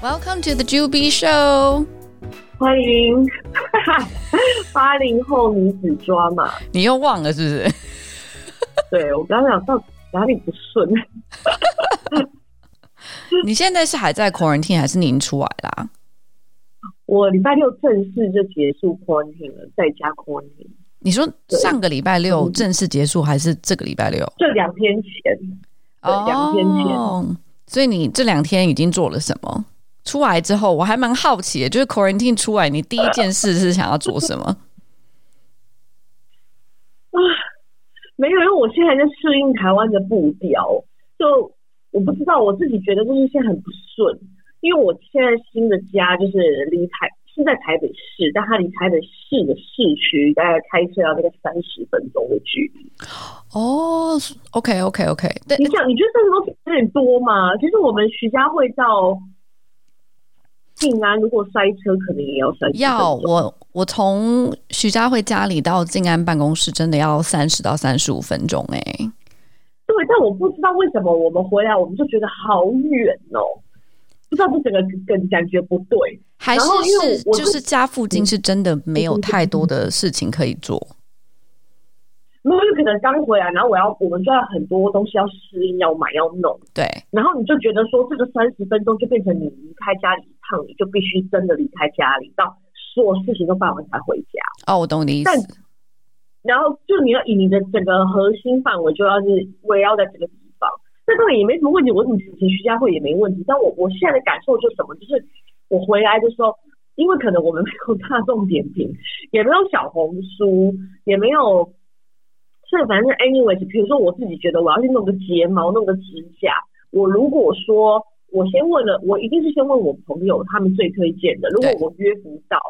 Welcome to the Juby Show，欢迎 八零后女子抓嘛，你又忘了是不是？对，我刚刚讲到哪里不顺？你现在是还在 quarantine 还是您出来啦？我礼拜六正式就结束 quarantine 了，在家 quarantine。你说上个礼拜六正式结束，还是这个礼拜六？这两天前，对，两天前。Oh, 所以你这两天已经做了什么？出来之后，我还蛮好奇的，就是 quarantine 出来，你第一件事是想要做什么？啊，没有，因为我现在在适应台湾的步调，就我不知道，我自己觉得就是现在很不顺，因为我现在新的家就是离台是在台北市，但它离台北市的市区大概开车要那个三十分钟的距离。哦，OK，OK，OK，你想，你觉得三十分钟有点多吗？其实我们徐家汇到。静安如果塞车，可能也要塞。要我我从徐家汇家里到静安办公室，真的要三十到三十五分钟哎、欸。对，但我不知道为什么我们回来，我们就觉得好远哦、喔。不知道是整个感感觉不对，还是是就是家附近是真的没有太多的事情可以做。因为可能刚回来，然后我要，我们就要很多东西要适应，要买，要弄。对。然后你就觉得说，这个三十分钟就变成你离开家里一趟，你就必须真的离开家里，到所有事情都办完才回家。哦，我懂你意思。但然后就你要以你的整个核心范围，就要是围绕在这个地方。那当然也没什么问题，我怎么其实徐家汇也没问题。但我我现在的感受就是什么？就是我回来的时候，因为可能我们没有大众点评，也没有小红书，也没有。所以反正 anyways，比如说我自己觉得我要去弄个睫毛、弄个指甲，我如果说我先问了，我一定是先问我朋友他们最推荐的。如果我约不到，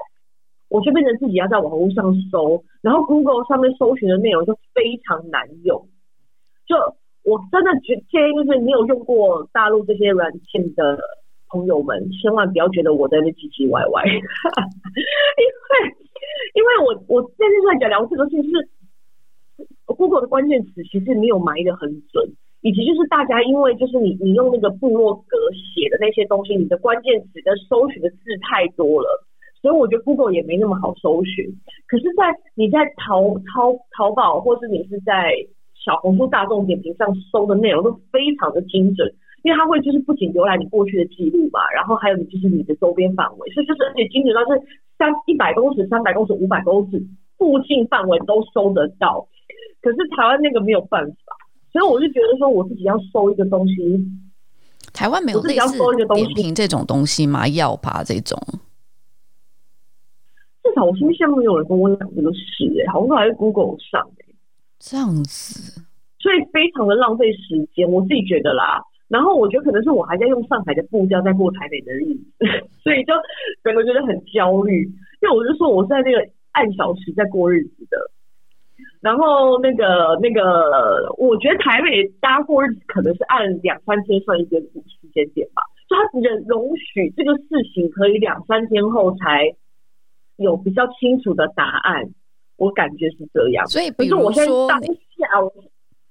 我就变成自己要在网络上搜，然后 Google 上面搜寻的内容就非常难用。就我真的觉建议就是没有用过大陆这些软件的朋友们，千万不要觉得我在那唧唧歪歪，因为因为我我现在在讲聊这个事情是。Google 的关键词其实没有埋得很准，以及就是大家因为就是你你用那个部落格写的那些东西，你的关键词跟搜寻的字太多了，所以我觉得 Google 也没那么好搜寻。可是，在你在淘淘淘宝或是你是在小红书大众点评上搜的内容都非常的精准，因为它会就是不仅浏览你过去的记录嘛，然后还有你就是你的周边范围，所以就是而且精准到是三一百公尺、三百公尺、五百公尺附近范围都搜得到。可是台湾那个没有办法，所以我就觉得说，我自己要收一个东西。台湾没有类似点评这种东西吗？要吧这种。至少我身边现在没有人跟我讲这个事，哎，好像还是 Google 上，哎，这样子，所以非常的浪费时间，我自己觉得啦。然后我觉得可能是我还在用上海的步调在过台北的日子，所以就整个觉得很焦虑。因为我就说我是在那个按小时在过日子的。然后那个那个，我觉得台北大家过日子可能是按两三天算一个时间点吧，就他只能容许这个事情可以两三天后才有比较清楚的答案，我感觉是这样。所以，比如说我现在当下。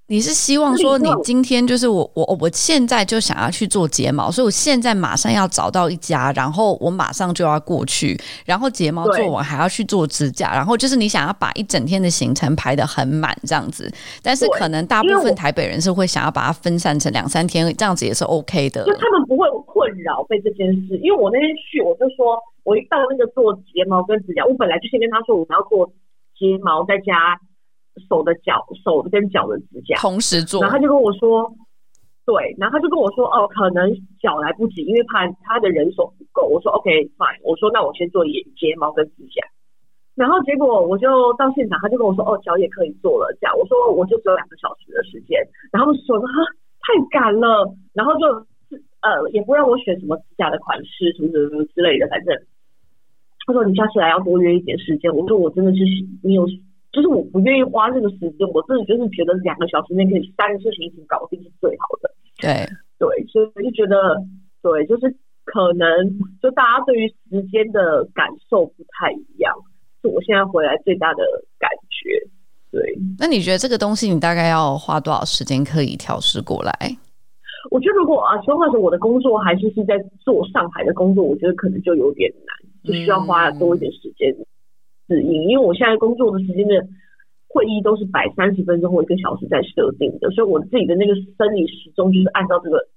你是希望说，你今天就是我我我现在就想要去做睫毛，所以我现在马上要找到一家，然后我马上就要过去，然后睫毛做完还要去做指甲，然后就是你想要把一整天的行程排得很满这样子。但是可能大部分台北人是会想要把它分散成两三天，这样子也是 OK 的。就他们不会困扰被这件事，因为我那天去，我就说我一到那个做睫毛跟指甲，我本来就先跟他说我们要做睫毛在家。手的脚，手跟脚的指甲同时做，然后他就跟我说，对，然后他就跟我说，哦，可能脚来不及，因为怕他的人手不够。我说 OK fine，我说那我先做眼睫毛跟指甲。然后结果我就到现场，他就跟我说，哦，脚也可以做了，这样。我说我就只有两个小时的时间，然后说哈太赶了，然后就呃也不让我选什么指甲的款式什么什么之类的，反正他说你下次来要多约一点时间。我说我真的是没有。就是我不愿意花这个时间，我真的就是觉得两个小时内可以三个事情一起搞定是最好的。对对，所以我就觉得，对，就是可能就大家对于时间的感受不太一样，是我现在回来最大的感觉。对，那你觉得这个东西你大概要花多少时间可以调试过来？我觉得如果啊，说话说我的工作还是是在做上海的工作，我觉得可能就有点难，就需要花多一点时间适应。嗯、因为我现在工作的时间的会议都是摆三十分钟或一个小时在设定的，所以我自己的那个生理时钟就是按照这个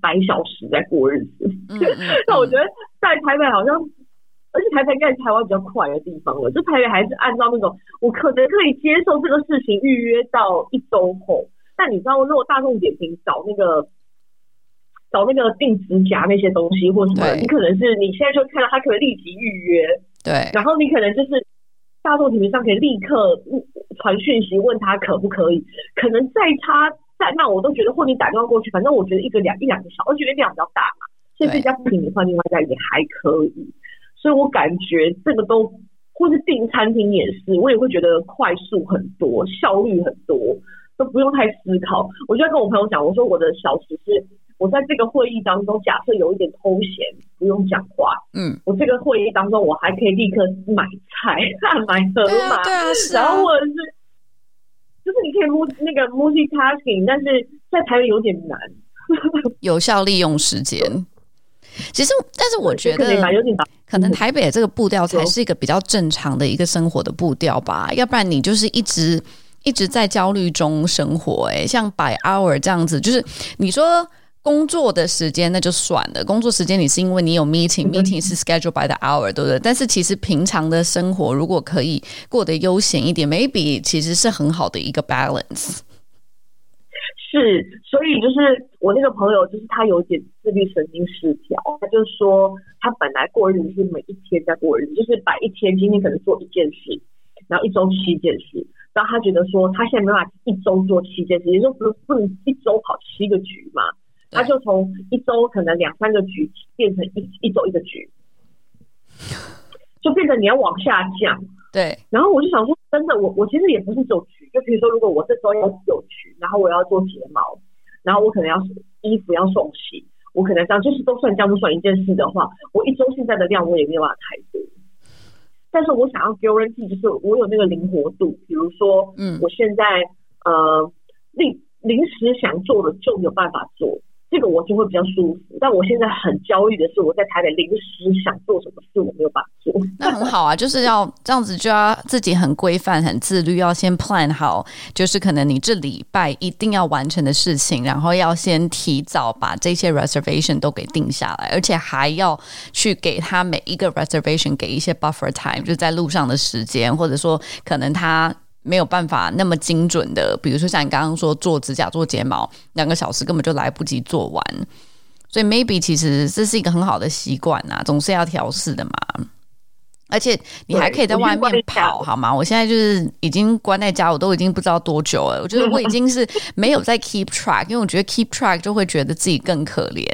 百小时在过日子。那、嗯嗯、我觉得在台北好像，而且台北应该是台湾比较快的地方了，就台北还是按照那种我可能可以接受这个事情预约到一周后。但你知道，如果大众点评找那个。找那个定指甲那些东西或什么，你可能是你现在就看到他可以立即预约，对，然后你可能就是大众点评上可以立刻传讯息问他可不可以，可能再差再慢我都觉得，或你打电话过去，反正我觉得一个两一两个小时，我觉得量比较大嘛，所以这家不行，你换另外一家也还可以，所以我感觉这个都或是订餐厅也是，我也会觉得快速很多，效率很多，都不用太思考。我就在跟我朋友讲，我说我的小时是。我在这个会议当中，假设有一点偷闲，不用讲话，嗯，我这个会议当中，我还可以立刻买菜、买盒马，对啊，然后或者是，就是你可以 multi 那个 multitasking，但是在台湾有点难，有效利用时间。其实，但是我觉得可能台北这个步调才是一个比较正常的一个生活的步调吧，要不然你就是一直一直在焦虑中生活，欸，哎，像 by hour 这样子，就是你说。工作的时间那就算了，工作时间你是因为你有 meeting，meeting 是 schedule by the hour，对不对？但是其实平常的生活如果可以过得悠闲一点，maybe 其实是很好的一个 balance。是，所以就是我那个朋友，就是他有点自律神经失调，他就说他本来过日子是每一天在过日子，就是摆一天，今天可能做一件事，然后一周七件事，然后他觉得说他现在没办法一周做七件事，也就是说不不能一周跑七个局嘛。他就从一周可能两三个局变成一一周一个局，就变成你要往下降。对。然后我就想说，真的，我我其实也不是走局，就比如说，如果我这周要有局，然后我要做睫毛，然后我可能要衣服要送洗，我可能这样就是都算这样不算一件事的话，我一周现在的量我也没有办法太多。但是我想要 guarantee 就是我有那个灵活度，比如说，嗯，我现在呃临临时想做的就有办法做。这个我就会比较舒服，但我现在很焦虑的是，我在台北临时想做什么事，我没有办法做。那很好啊，就是要这样子，就要自己很规范、很自律，要先 plan 好，就是可能你这礼拜一定要完成的事情，然后要先提早把这些 reservation 都给定下来，而且还要去给他每一个 reservation 给一些 buffer time，就在路上的时间，或者说可能他。没有办法那么精准的，比如说像你刚刚说做指甲、做睫毛，两个小时根本就来不及做完，所以 maybe 其实这是一个很好的习惯呐，总是要调试的嘛。而且你还可以在外面跑，好吗？我现在就是已经关在家，我都已经不知道多久了。我觉得我已经是没有在 keep track，因为我觉得 keep track 就会觉得自己更可怜。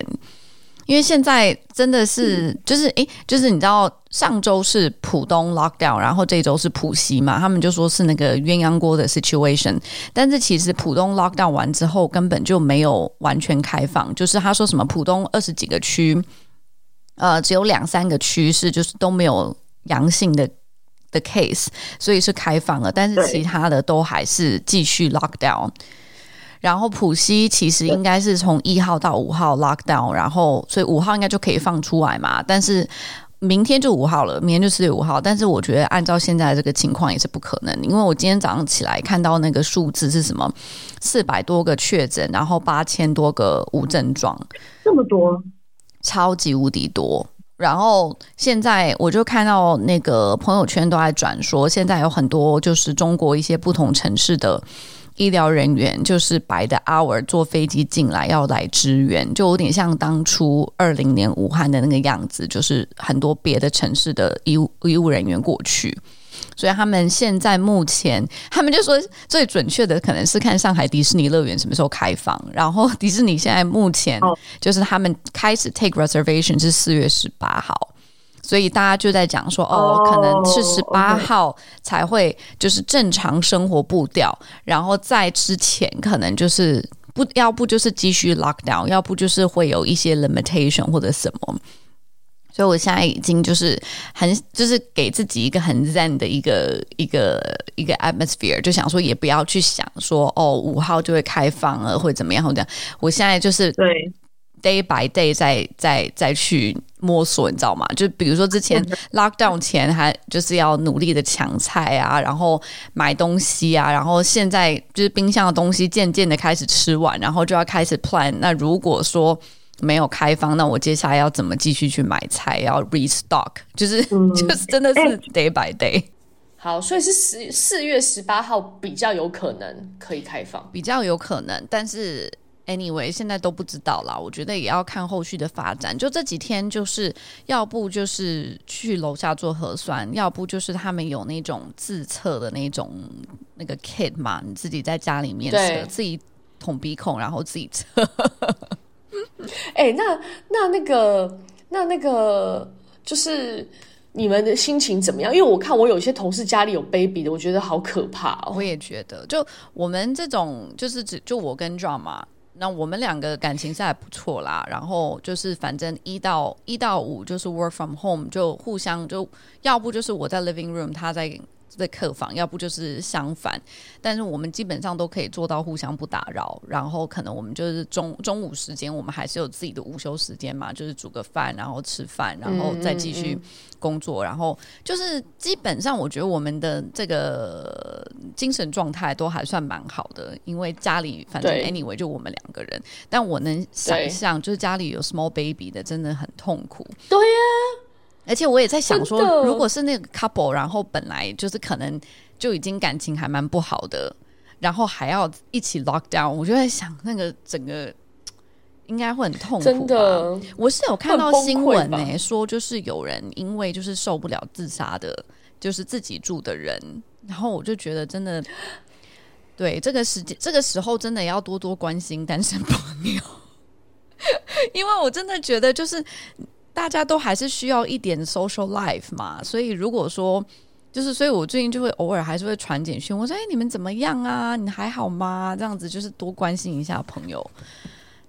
因为现在真的是，就是诶，就是你知道，上周是浦东 lockdown，然后这周是浦西嘛，他们就说是那个鸳鸯锅的 situation。但是其实浦东 lockdown 完之后，根本就没有完全开放，就是他说什么浦东二十几个区，呃，只有两三个区是就是都没有阳性的的 case，所以是开放了，但是其他的都还是继续 lockdown。然后浦西其实应该是从一号到五号 lockdown，然后所以五号应该就可以放出来嘛。但是明天就五号了，明天就四月五号。但是我觉得按照现在这个情况也是不可能，因为我今天早上起来看到那个数字是什么，四百多个确诊，然后八千多个无症状，这么多，超级无敌多。然后现在我就看到那个朋友圈都在转说，现在有很多就是中国一些不同城市的。医疗人员就是 by the hour 坐飞机进来要来支援，就有点像当初二零年武汉的那个样子，就是很多别的城市的医务医务人员过去，所以他们现在目前，他们就说最准确的可能是看上海迪士尼乐园什么时候开放，然后迪士尼现在目前就是他们开始 take reservation 是四月十八号。所以大家就在讲说，哦，可能是十八号才会就是正常生活步调，然后在之前可能就是不要不就是继续 lockdown，要不就是会有一些 limitation 或者什么。所以我现在已经就是很就是给自己一个很 zen 的一个一个一个 atmosphere，就想说也不要去想说哦五号就会开放了会怎么样或者我现在就是对。Day by day 再再再去摸索，你知道吗？就比如说之前 lockdown 前还就是要努力的抢菜啊，然后买东西啊，然后现在就是冰箱的东西渐渐的开始吃完，然后就要开始 plan。那如果说没有开放，那我接下来要怎么继续去买菜？要 restock，就是、嗯、就是真的是 day by day。好，所以是十四月十八号比较有可能可以开放，比较有可能，但是。Anyway，现在都不知道啦。我觉得也要看后续的发展。就这几天，就是要不就是去楼下做核酸，要不就是他们有那种自测的那种那个 kit 嘛，你自己在家里面测，自己捅鼻孔，然后自己测。哎、欸，那那那个那那个，就是你们的心情怎么样？因为我看我有些同事家里有 baby 的，我觉得好可怕哦。我也觉得，就我们这种，就是只就我跟 John 嘛。那我们两个感情是还不错啦，然后就是反正一到一到五就是 work from home，就互相就要不就是我在 living room，他在。在客房，要不就是相反，但是我们基本上都可以做到互相不打扰。然后可能我们就是中中午时间，我们还是有自己的午休时间嘛，就是煮个饭，然后吃饭，然后再继续工作。嗯嗯嗯。然后就是基本上，我觉得我们的这个精神状态都还算蛮好的，因为家里反正 anyway 就我们两个人。但我能想象，就是家里有 small baby 的，真的很痛苦。对呀。而且我也在想说，如果是那个 couple，然后本来就是可能就已经感情还蛮不好的，然后还要一起 lock down，我就在想那个整个应该会很痛苦吧。真的，我是有看到新闻呢、欸，说就是有人因为就是受不了自杀的，就是自己住的人，然后我就觉得真的，对这个时间这个时候真的要多多关心单身朋友，因为我真的觉得就是。大家都还是需要一点 social life 嘛，所以如果说就是，所以我最近就会偶尔还是会传简讯，我说：“哎，你们怎么样啊？你还好吗？”这样子就是多关心一下朋友，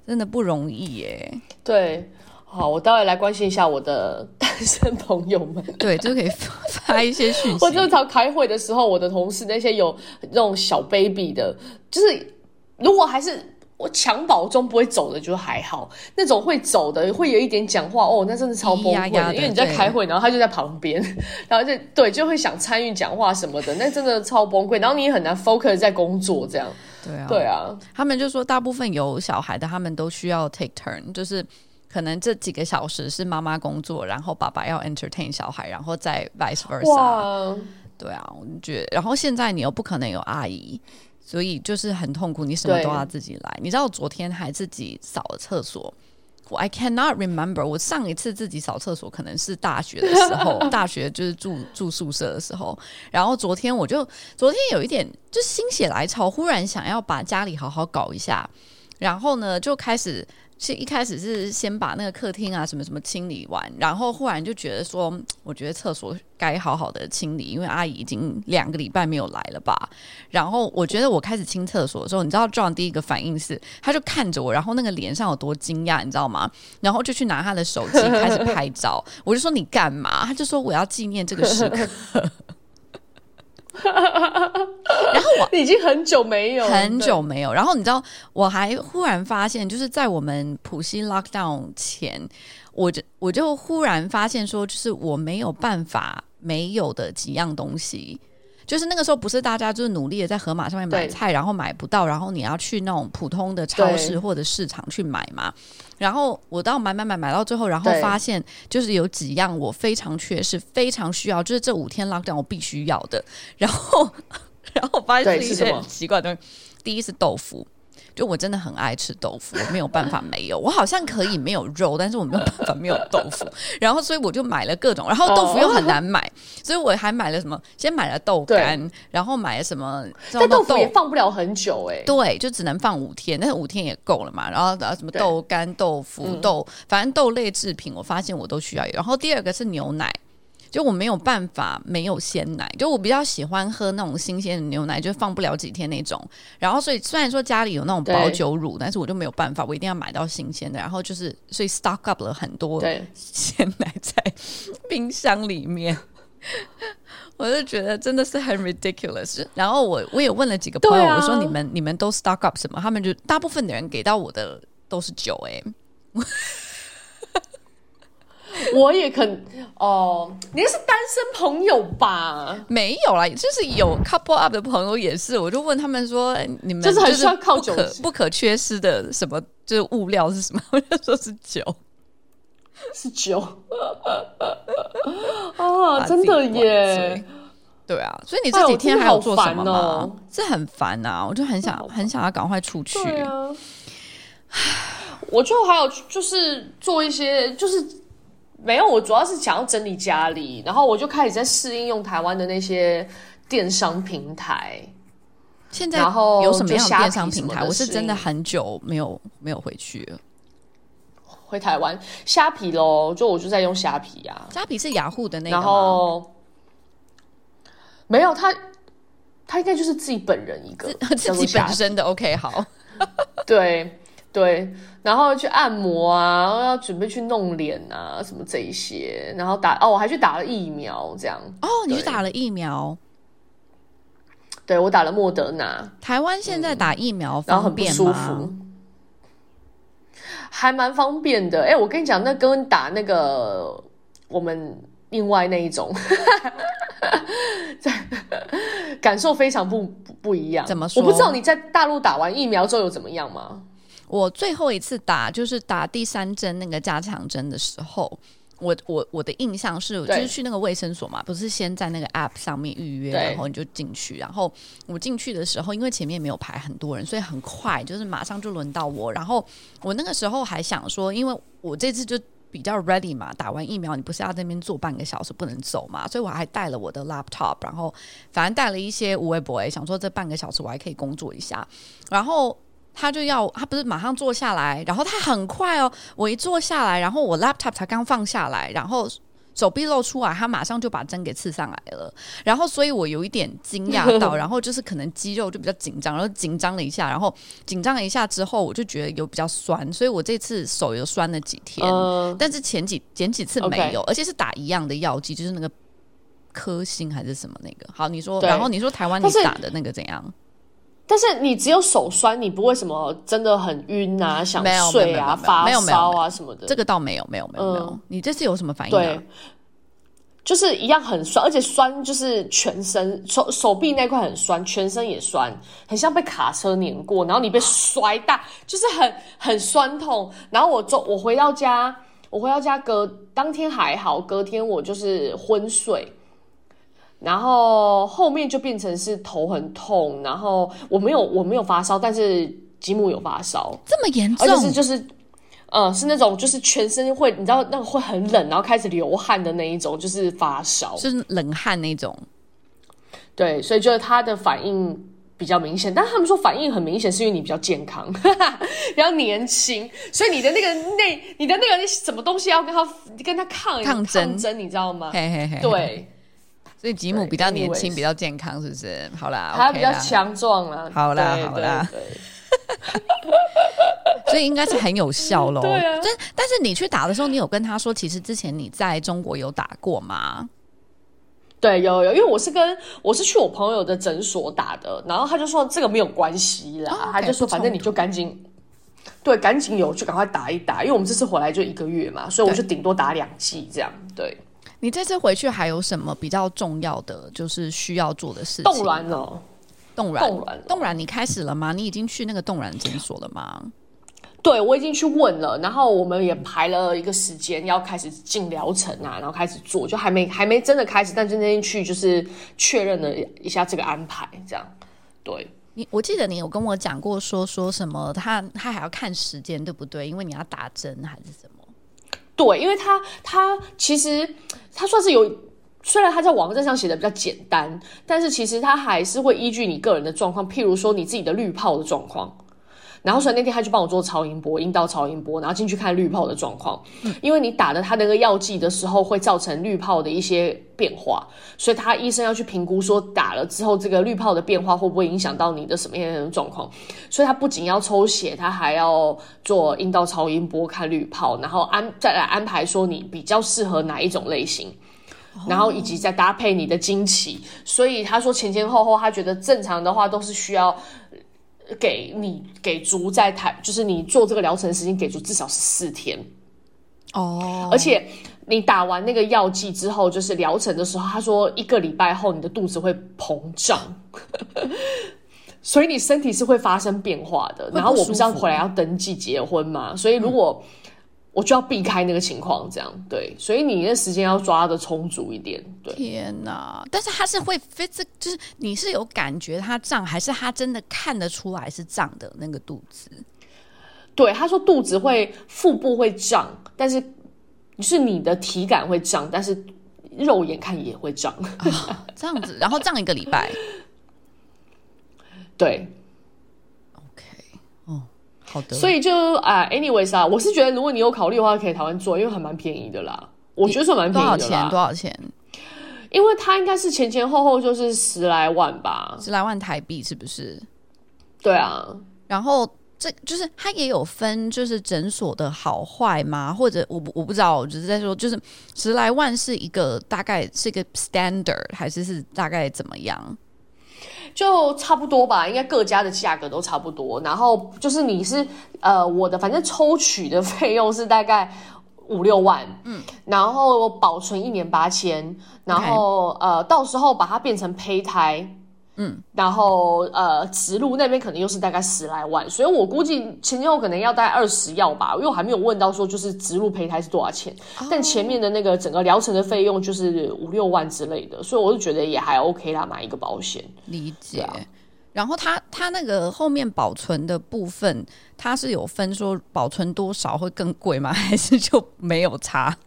真的不容易耶。对，好，我待会来关心一下我的单身朋友们。对，就可以发一些讯息。我正常开会的时候，我的同事那些有那种小 baby 的，就是如果还是。我襁褓中不会走的就还好，那种会走的会有一点讲话哦，那真的超崩溃的，因为你在开会，然后他就在旁边，然后就对就会想参与讲话什么的，那真的超崩溃，然后你也很难 focus 在工作这样。对啊，对啊，他们就说大部分有小孩的，他们都需要 take turn，就是可能这几个小时是妈妈工作，然后爸爸要 entertain 小孩，然后再 vice versa。哇，对啊，我觉得，然后现在你又不可能有阿姨。所以就是很痛苦，你什么都要自己来。你知道我昨天还自己扫了厕所，我 I cannot remember 我上一次自己扫厕所可能是大学的时候，大学就是住住宿舍的时候。然后昨天我就昨天有一点就心血来潮，忽然想要把家里好好搞一下，然后呢就开始。是一开始是先把那个客厅啊什么什么清理完，然后忽然就觉得说，我觉得厕所该好好的清理，因为阿姨已经两个礼拜没有来了吧。然后我觉得我开始清厕所的时候，你知道 John 第一个反应是，他就看着我，然后那个脸上有多惊讶，你知道吗？然后就去拿他的手机开始拍照。我就说你干嘛？他就说我要纪念这个时刻。然后我已经很久没有，很久没有。然后你知道，我还忽然发现，就是在我们普西 lockdown 前，我就我就忽然发现说，就是我没有办法没有的几样东西。就是那个时候，不是大家就是努力的在盒马上面买菜，然后买不到，然后你要去那种普通的超市或者市场去买嘛。然后我到买买买买到最后，然后发现就是有几样我非常缺失，非常需要，就是这五天 lockdown 我必须要的。然后，然后我发现是一些很奇怪的东西。第一是豆腐。就我真的很爱吃豆腐，我没有办法没有。我好像可以没有肉，但是我没有办法没有豆腐。然后，所以我就买了各种。然后豆腐又很难买，所以我还买了什么？先买了豆干，然后买了什么？但豆腐也放不了很久哎、欸。对，就只能放五天，但是五天也够了嘛。然后什么豆干、豆腐、豆，反正豆类制品，我发现我都需要有。然后第二个是牛奶。就我没有办法没有鲜奶，就我比较喜欢喝那种新鲜的牛奶，就放不了几天那种。然后所以虽然说家里有那种保酒乳，但是我就没有办法，我一定要买到新鲜的。然后就是所以 stock up 了很多鲜奶在冰箱里面。我就觉得真的是很 ridiculous。然后我我也问了几个朋友，啊、我说你们你们都 stock up 什么？他们就大部分的人给到我的都是酒、欸，哎。我也肯哦、呃，你是单身朋友吧？没有啦，就是有 couple up 的朋友也是。我就问他们说：“你们就是很需要靠酒，不可缺失的什么就是物料是什么？” 我就说是酒，是酒。啊，真的耶！对啊，所以你这几天还有做什么吗？哎哦、是很烦啊！我就很想很想要赶快出去。啊、我就还有就是做一些就是。没有，我主要是想要整理家里，然后我就开始在适应用台湾的那些电商平台。现在有什么样的电商平台？我是真的很久没有没有回去了。回台湾虾皮喽，就我就在用虾皮啊。虾皮是雅虎的那个然后没有他，他应该就是自己本人一个 自己本身的。OK，好，对。对，然后去按摩啊，然后要准备去弄脸啊，什么这一些，然后打哦，我还去打了疫苗，这样哦，你去打了疫苗？对，我打了莫德纳。台湾现在打疫苗？然后很不舒服，还蛮方便的。哎，我跟你讲，那跟打那个我们另外那一种，感受非常不不，不一样。怎么说？我不知道你在大陆打完疫苗之后有怎么样吗？我最后一次打就是打第三针那个加强针的时候，我我我的印象是，就是去那个卫生所嘛，不是先在那个 app 上面预约，然后你就进去。然后我进去的时候，因为前面没有排很多人，所以很快就是马上就轮到我。然后我那个时候还想说，因为我这次就比较 ready 嘛，打完疫苗你不是要在那边坐半个小时不能走嘛，所以我还带了我的 laptop，然后反正带了一些无谓 boy，想说这半个小时我还可以工作一下，然后。他就要，他不是马上坐下来，然后他很快哦，我一坐下来，然后我 laptop 才刚放下来，然后手臂露出来，他马上就把针给刺上来了，然后所以我有一点惊讶到，然后就是可能肌肉就比较紧张，然后紧张了一下，然后紧张了一下之后，我就觉得有比较酸，所以我这次手又酸了几天，呃、但是前几前几次没有.而且是打一样的药剂，就是那个科兴还是什么那个。好，你说，然后你说台湾你打的那个怎样？但是你只有手酸，你不会什么真的很晕啊，想睡啊，发烧啊什么的。这个倒没有，没有，没有，没有。你这次有什么反应啊？对，就是一样很酸，而且酸就是全身手手臂那块很酸，全身也酸，很像被卡车碾过，然后你被摔大，就是很很酸痛。然后我中我回到家，我回到家隔当天还好，隔天我就是昏睡。然后后面就变成是头很痛，然后我没有我没有发烧，但是吉姆有发烧，这么严重？而且是就是，呃，是那种就是全身会，你知道那个会很冷，然后开始流汗的那一种，就是发烧，就是冷汗那种。对，所以就是他的反应比较明显，但他们说反应很明显是因为你比较健康，比较年轻，所以你的那个那你的那个什么东西要跟他跟他抗抗争，抗争，你知道吗？嘿嘿嘿，对。所以吉姆比较年轻，比较健康，是不是？好啦，他比较强壮啦。好啦，好啦。所以应该是很有效喽。对啊。但但是你去打的时候，你有跟他说，其实之前你在中国有打过吗？对，有有，因为我是跟我是去我朋友的诊所打的，然后他就说这个没有关系啦，哦 okay, 他就说反正你就赶紧，对，赶紧有就赶快打一打，因为我们这次回来就一个月嘛，所以我就顶多打两剂这样，对。你这次回去还有什么比较重要的，就是需要做的事情？冻卵哦，冻卵，冻卵，冻卵，你开始了吗？你已经去那个冻卵诊所了吗？对，我已经去问了，然后我们也排了一个时间要开始进疗程啊，然后开始做，就还没还没真的开始，但是那天去就是确认了一下这个安排，这样。对，你，我记得你有跟我讲过说说什么，他他还要看时间，对不对？因为你要打针还是什么？对，因为他他其实他算是有，虽然他在网站上写的比较简单，但是其实他还是会依据你个人的状况，譬如说你自己的滤泡的状况。然后所以那天他就帮我做超音波，阴道超音波，然后进去看滤泡的状况。嗯，因为你打的他那个药剂的时候会造成滤泡的一些变化，所以他医生要去评估说打了之后这个滤泡的变化会不会影响到你的什么样的状况。所以他不仅要抽血，他还要做阴道超音波看滤泡，然后安再来安排说你比较适合哪一种类型。然后以及再搭配你的经期，所以他说前前后后，他觉得正常的话都是需要给你给足在台，就是你做这个疗程时间给足至少是四天哦，而且你打完那个药剂之后，就是疗程的时候，他说一个礼拜后你的肚子会膨胀，所以你身体是会发生变化的。然后我不是要回来要登记结婚嘛，所以如果。我就要避开那个情况，这样对，所以你那时间要抓的充足一点。对，天哪！但是他是会 physical，就是你是有感觉他胀，还是他真的看得出来是胀的那个肚子？对，他说肚子会，腹部会胀，但是是你的体感会胀，但是肉眼看也会胀。哦，这样子，然后胀一个礼拜。对。好的，所以就啊，anyways 啊，我是觉得如果你有考虑的话，可以台湾做，因为还蛮便宜的啦。我觉得算蛮便宜的啦。多少钱？多少钱？因为它应该是前前后后就是十来万吧，十来万台币是不是？对啊。然后这就是它也有分，就是诊所的好坏吗？或者我不我不知道，我只是在说，就是十来万是一个大概是一个 standard，还是是大概怎么样？就差不多吧，应该各家的价格都差不多。然后就是你是呃，我的反正抽取的费用是大概五六万，嗯，然后保存一年八千，然后.呃，到时候把它变成胚胎。嗯，然后呃，植入那边可能又是大概十来万，所以我估计前前后可能要大概二十要吧，因为我还没有问到说就是植入胚胎是多少钱，哦、但前面的那个整个疗程的费用就是五六万之类的，所以我就觉得也还 OK 啦，买一个保险。理解。啊、然后它它那个后面保存的部分，它是有分说保存多少会更贵吗？还是就没有差？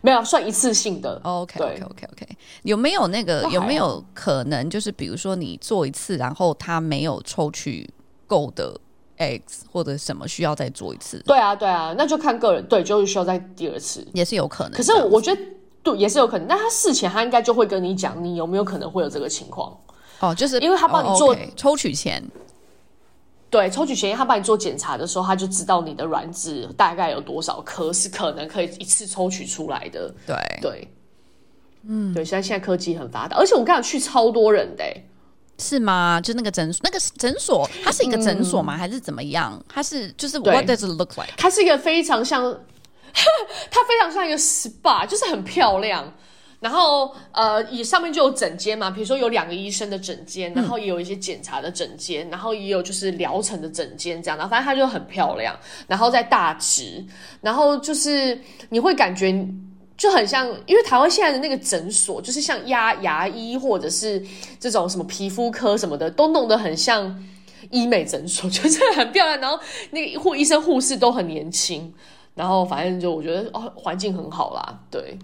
没有算一次性的，OK OK OK OK，有没有那个有没有可能就是比如说你做一次，然后他没有抽取够的 eggs 或者什么需要再做一次？对啊对啊，那就看个人，对，就是需要再第二次也是有可能。可是我觉得对也是有可能，那他事前他应该就会跟你讲，你有没有可能会有这个情况？哦，就是因为他帮你做、哦 okay, 抽取前。对，抽取前他帮你做检查的时候，他就知道你的卵子大概有多少颗是可能可以一次抽取出来的。对对，嗯，对，现在现在科技很发达，而且我刚才去超多人的，是吗？就那个诊所，那个诊所，它是一个诊所吗？嗯、还是怎么样？它是就是对 What does it look like？它是一个非常像，它非常像一个 SPA，就是很漂亮。然后，呃，以上面就有诊间嘛，比如说有两个医生的诊间，然后也有一些检查的诊间，然后也有就是疗程的诊间这样，然后反正它就很漂亮，然后在大直，然后就是你会感觉就很像，因为台湾现在的那个诊所，就是像牙牙医或者是这种什么皮肤科什么的，都弄得很像医美诊所，就是很漂亮，然后那个护医生护士都很年轻，然后反正就我觉得哦，环境很好啦，对。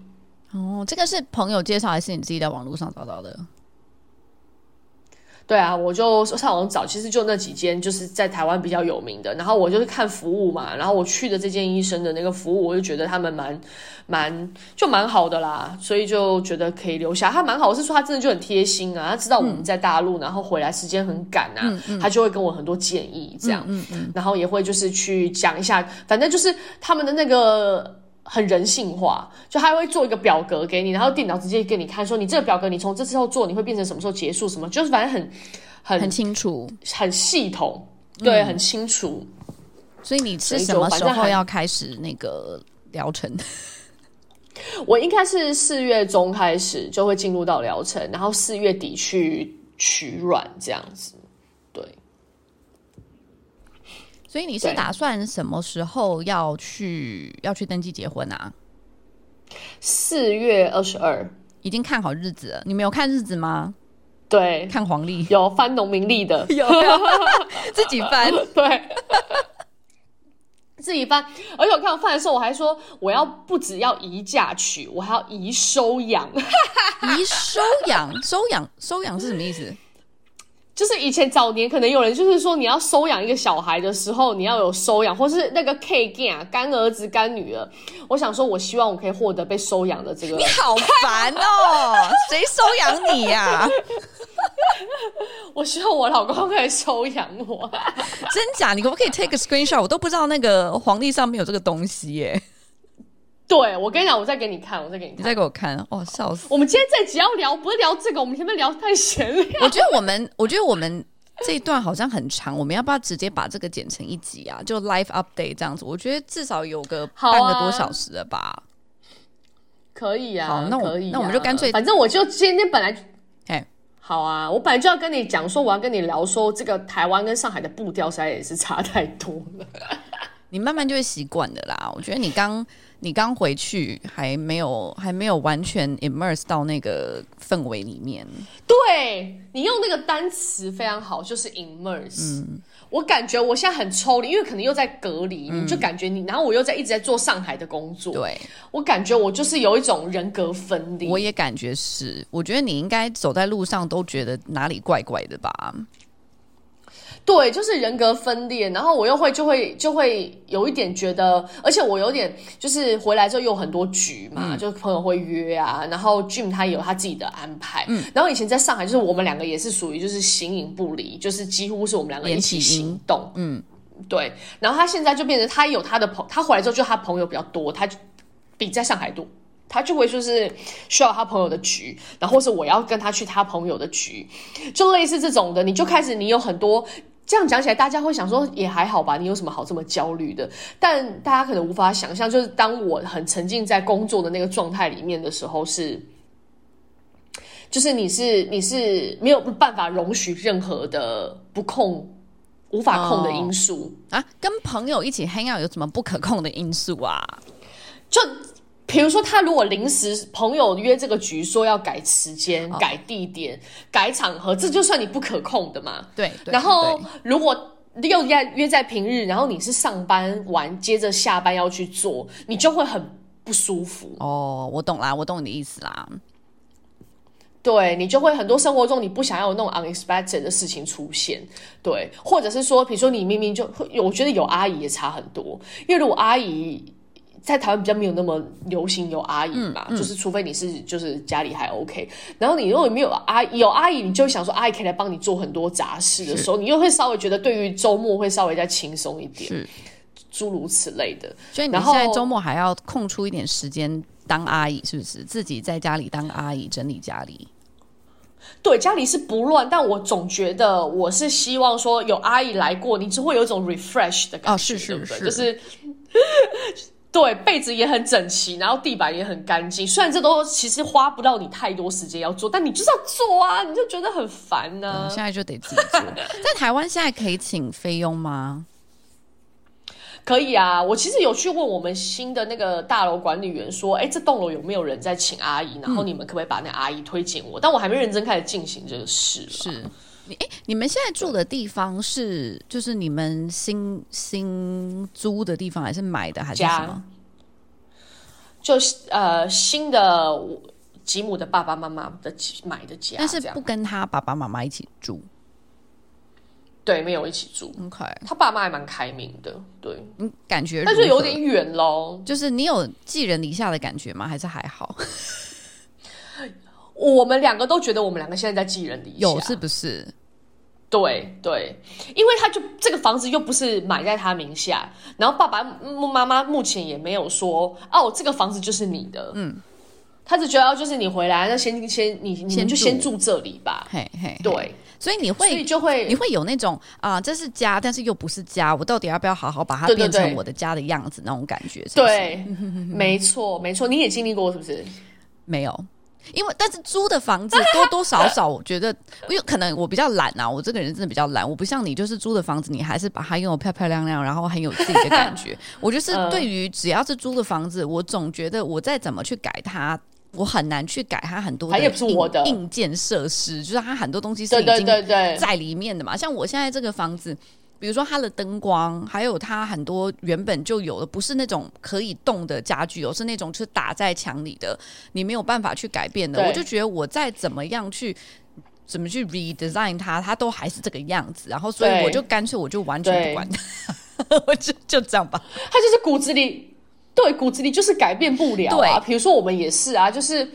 哦，这个是朋友介绍还是你自己在网络上找到的？对啊，我就上网找，其实就那几间，就是在台湾比较有名的。然后我就是看服务嘛，然后我去的这间医生的那个服务，我就觉得他们蛮蛮就蛮好的啦，所以就觉得可以留下。他蛮好，我是说他真的就很贴心啊，他知道我们在大陆，嗯、然后回来时间很赶啊，嗯嗯、他就会跟我很多建议这样，然后也会就是去讲一下，反正就是他们的那个。很人性化，就他会做一个表格给你，然后电脑直接给你看，说你这个表格你从这时候做，你会变成什么时候结束？什么就是反正很很很清楚，很系统，对，嗯、很清楚。所以你是什么时候要开始那个疗程？我应该是四月中开始就会进入到疗程，然后四月底去取卵这样子。所以你是打算什么时候要去要去登记结婚啊？四月二十二，已经看好日子了。你没有看日子吗？对，看黄历，有翻农民历的，有自己翻，对，自己翻。而且我看到翻的时候，我还说我要不只要移嫁娶，我还要移收养。移收养，收养，收养是什么意思？就是以前早年可能有人就是说，你要收养一个小孩的时候，你要有收养，或是那个 K 干干儿子干女儿。我想说，我希望我可以获得被收养的这个。你好烦哦，谁收养你呀、啊？我希望我老公可以收养我。真假？你可不可以 take a screenshot？我都不知道那个皇帝上面有这个东西耶。对，我跟你讲，我再给你看，我再给你看，你再给我看，哦，笑死！我们今天这集要聊，不是聊这个，我们前面聊太闲了。我觉得我们，我觉得我们这一段好像很长，我们要不要直接把这个剪成一集啊？就 live update 这样子，我觉得至少有个半个多小时了吧？啊、可以啊，好，那我、啊、那我们就干脆，反正我就今天本来，哎，好啊，我本来就要跟你讲说，我要跟你聊说，这个台湾跟上海的步调实在也是差太多了。你慢慢就会习惯的啦。我觉得你刚你刚回去还没有还没有完全 immerse 到那个氛围里面。对，你用那个单词非常好，就是 immerse。嗯，我感觉我现在很抽离，因为可能又在隔离，嗯，你就感觉你，然后我又在一直在做上海的工作。对，我感觉我就是有一种人格分离。我也感觉是，我觉得你应该走在路上都觉得哪里怪怪的吧。对，就是人格分裂，然后我又会就会就会有一点觉得，而且我有点就是回来之后有很多局嘛，嗯、就朋友会约啊，然后 Jim 他也有他自己的安排，嗯，然后以前在上海就是我们两个也是属于就是形影不离，就是几乎是我们两个一起行动，嗯，对，然后他现在就变成他有他的朋，他回来之后就他朋友比较多，他就比在上海多，他就会就是需要他朋友的局，然后是我要跟他去他朋友的局，就类似这种的，你就开始你有很多。这样讲起来，大家会想说也还好吧，你有什么好这么焦虑的？但大家可能无法想象，就是当我很沉浸在工作的那个状态里面的时候，是，就是你是你是没有办法容许任何的不控、无法控的因素、哦、啊。跟朋友一起 hang out 有什么不可控的因素啊？就。比如说，他如果临时朋友约这个局，说要改时间、oh. 改地点、改场合，这就算你不可控的嘛。对。然后，如果又约约在平日，然后你是上班完接着下班要去做，你就会很不舒服。哦，oh, 我懂啦，我懂你的意思啦。对，你就会很多生活中你不想要有那种 unexpected 的事情出现。对，或者是说，比如说你明明就，我觉得有阿姨也差很多，因为如果阿姨。在台湾比较没有那么流行有阿姨嘛，嗯嗯、就是除非你是就是家里还 OK，然后你如果没有阿姨，有阿姨，你就会想说阿姨可以来帮你做很多杂事的时候，你又会稍微觉得对于周末会稍微再轻松一点，是诸如此类的。所以你现在周末还要空出一点时间当阿姨，是不是？自己在家里当阿姨整理家里。对，家里是不乱，但我总觉得我是希望说有阿姨来过，你只会有一种 refresh 的感觉，哦、是是是，就是。对，被子也很整齐，然后地板也很干净。虽然这都其实花不到你太多时间要做，但你就是要做啊，你就觉得很烦呢、啊。现在就得自己做。在台湾现在可以请菲佣吗？可以啊，我其实有去问我们新的那个大楼管理员说，哎，这栋楼有没有人在请阿姨？然后你们可不可以把那阿姨推荐我？嗯、但我还没认真开始进行这个事。是。你哎，你们现在住的地方是就是你们新新租的地方，还是买的，还是什么？就是呃新的吉姆的爸爸妈妈的买的家，但是不跟他爸爸妈妈一起住。对，没有一起住。OK，他爸妈还蛮开明的。对，你感觉，但是有点远喽。就是你有寄人篱下的感觉吗？还是还好？我们两个都觉得我们两个现在在寄人篱下，有是不是？对对，因为他就这个房子又不是买在他名下，然后爸爸妈妈目前也没有说哦，这个房子就是你的，嗯，他只觉得就是你回来，那先先你你们就先住这里吧，嘿嘿，对，所以你会所以就会你会有那种啊，这是家，但是又不是家，我到底要不要好好把它变成我的家的样子那种感觉？对，没错没错，你也经历过是不是？没有。因为，但是租的房子 多多少少，我觉得，因为可能我比较懒啊，我这个人真的比较懒，我不像你，就是租的房子，你还是把它用的漂漂亮亮，然后很有自己的感觉。我就是对于只要是租的房子，我总觉得我再怎么去改它，我很难去改它很多的硬件设施，就是它很多东西是已经在里面的嘛。像我现在这个房子。比如说它的灯光，还有它很多原本就有的，不是那种可以动的家具，哦是那种就是打在墙里的，你没有办法去改变的。我就觉得我再怎么样去怎么去 redesign 它，它都还是这个样子。然后所以我就干脆我就完全不管它，我就就这样吧。它就是骨子里，对，骨子里就是改变不了啊。对，比如说我们也是啊，就是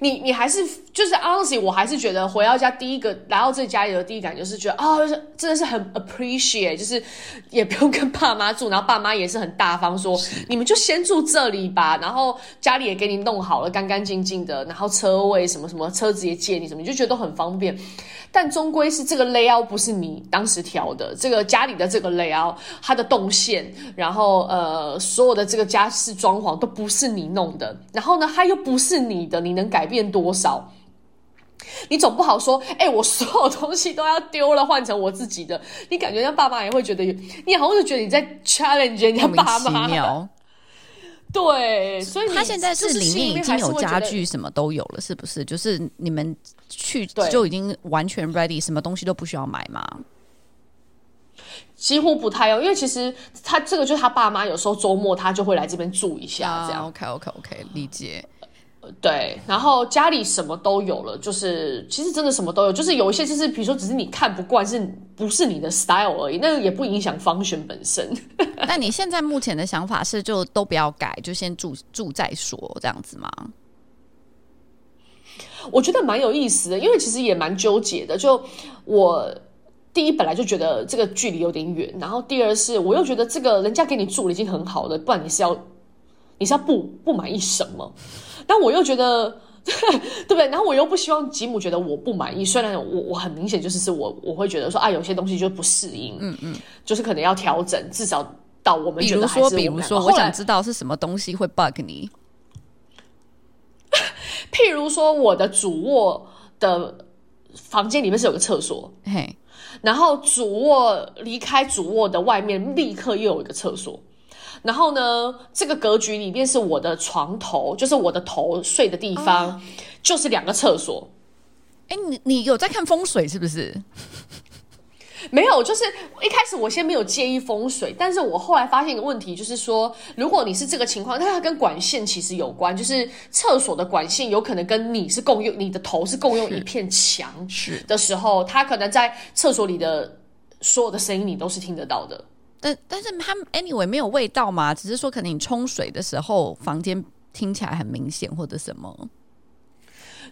你你还是就是 honestly，我还是觉得回到家第一个来到这家里的第一感就是觉得啊、哦，真的是很 appreciate，就是也不用跟爸妈住，然后爸妈也是很大方说，说你们就先住这里吧，然后家里也给你弄好了，干干净净的，然后车位什么什么，车子也借你什么，你就觉得都很方便。但终归是这个 layout 不是你当时调的，这个家里的这个 layout，它的动线，然后呃，所有的这个家饰装潢都不是你弄的，然后呢，它又不是你的，你能改变多少？你总不好说，哎、欸，我所有东西都要丢了，换成我自己的，你感觉让爸妈也会觉得，你好像就觉得你在 challenge 人家爸妈。对，所以他现在是里面已经有家具，什么都有了，是不是？就是你们去就已经完全 ready，什么东西都不需要买吗？几乎不太用，因为其实他这个就是他爸妈有时候周末他就会来这边住一下，这样。Uh, OK OK OK，理解。对，然后家里什么都有了，就是其实真的什么都有，就是有一些就是比如说只是你看不惯，是不是你的 style 而已，那个也不影响 function 本身。那你现在目前的想法是就都不要改，就先住住再说这样子吗？我觉得蛮有意思的，因为其实也蛮纠结的。就我第一本来就觉得这个距离有点远，然后第二是我又觉得这个人家给你住了已经很好了，不然你是要你是要不不满意什么？但我又觉得，对不对？然后我又不希望吉姆觉得我不满意。虽然我我很明显就是是我我会觉得说啊，有些东西就不适应，嗯嗯，就是可能要调整，至少到我们觉得还是我。比如说，比如说，我想知道是什么东西会 bug 你。譬如说，我的主卧的房间里面是有个厕所，嘿，然后主卧离开主卧的外面立刻又有一个厕所。然后呢，这个格局里面是我的床头，就是我的头睡的地方，啊、就是两个厕所。哎，你你有在看风水是不是？没有，就是一开始我先没有介意风水，但是我后来发现一个问题，就是说，如果你是这个情况，它跟管线其实有关，就是厕所的管线有可能跟你是共用，你的头是共用一片墙是的时候，它可能在厕所里的所有的声音你都是听得到的。但但是它 anyway 没有味道嘛，只是说可能你冲水的时候，房间听起来很明显或者什么。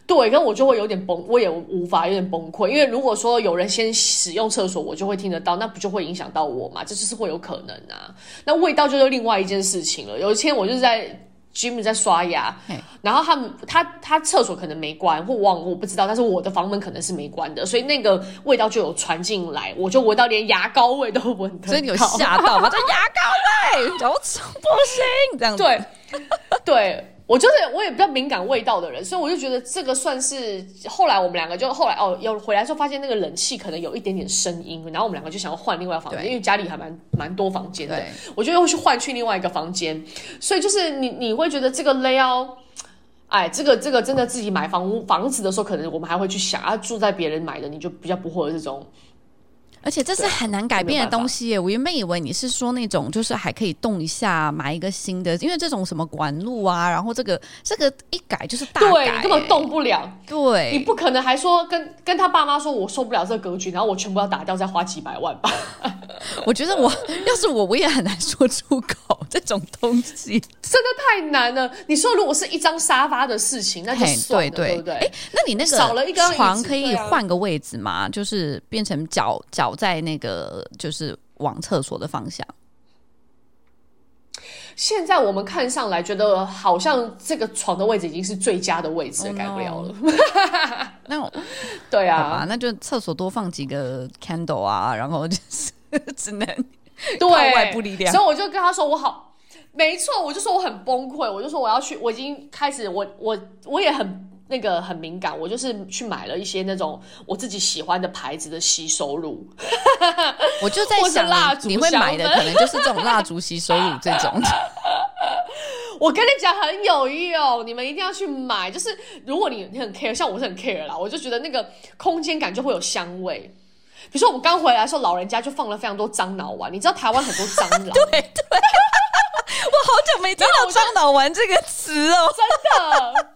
对，跟我就会有点崩，我也无法有点崩溃，因为如果说有人先使用厕所，我就会听得到，那不就会影响到我嘛？这就是会有可能啊。那味道就是另外一件事情了。有一天我就是在。Jim 在刷牙，然后他们他他厕所可能没关或忘了，我不知道，但是我的房门可能是没关的，所以那个味道就有传进来，我就闻到连牙膏味都闻到，所以你有吓到吗？这牙膏味，不行，这样子，对对。我就是我也比较敏感味道的人，所以我就觉得这个算是后来我们两个就后来哦，有回来之后发现那个冷气可能有一点点声音，然后我们两个就想要换另外一个房间，因为家里还蛮蛮多房间的，我就又去换去另外一个房间，所以就是你你会觉得这个 layout，哎，这个这个真的自己买房屋房子的时候，可能我们还会去想啊，住在别人买的，你就比较不会有这种。而且这是很难改变的东西耶！我原本以为你是说那种就是还可以动一下，买一个新的，因为这种什么管路啊，然后这个这个一改就是大改，对，根本动不了。对，你不可能还说跟跟他爸妈说，我受不了这个格局，然后我全部要打掉，再花几百万吧。我觉得我 要是我，我也很难说出口这种东西，真的太难了。你说如果是一张沙发的事情，那就算了，对，对，对不对？哎，那你那个少了一个床可以换个位置吗？就是变成脚脚。在那个就是往厕所的方向。现在我们看上来觉得好像这个床的位置已经是最佳的位置，改不了了。那我 对啊，那就厕所多放几个 candle 啊，然后就是只能对外部力量。所以我就跟他说我好，没错，我就说我很崩溃，我就说我要去，我已经开始，我我我也很。那个很敏感，我就是去买了一些那种我自己喜欢的牌子的吸收乳。我就在想，蜡烛你会买的可能就是这种蜡烛吸收乳这种。我跟你讲很有用，你们一定要去买。就是如果你你很 care，像我是很 care 啦，我就觉得那个空间感就会有香味。比如说我们刚回来的时候，老人家就放了非常多樟脑丸，你知道台湾很多蟑螂。对对，我好久没听到樟脑丸这个词哦，真的。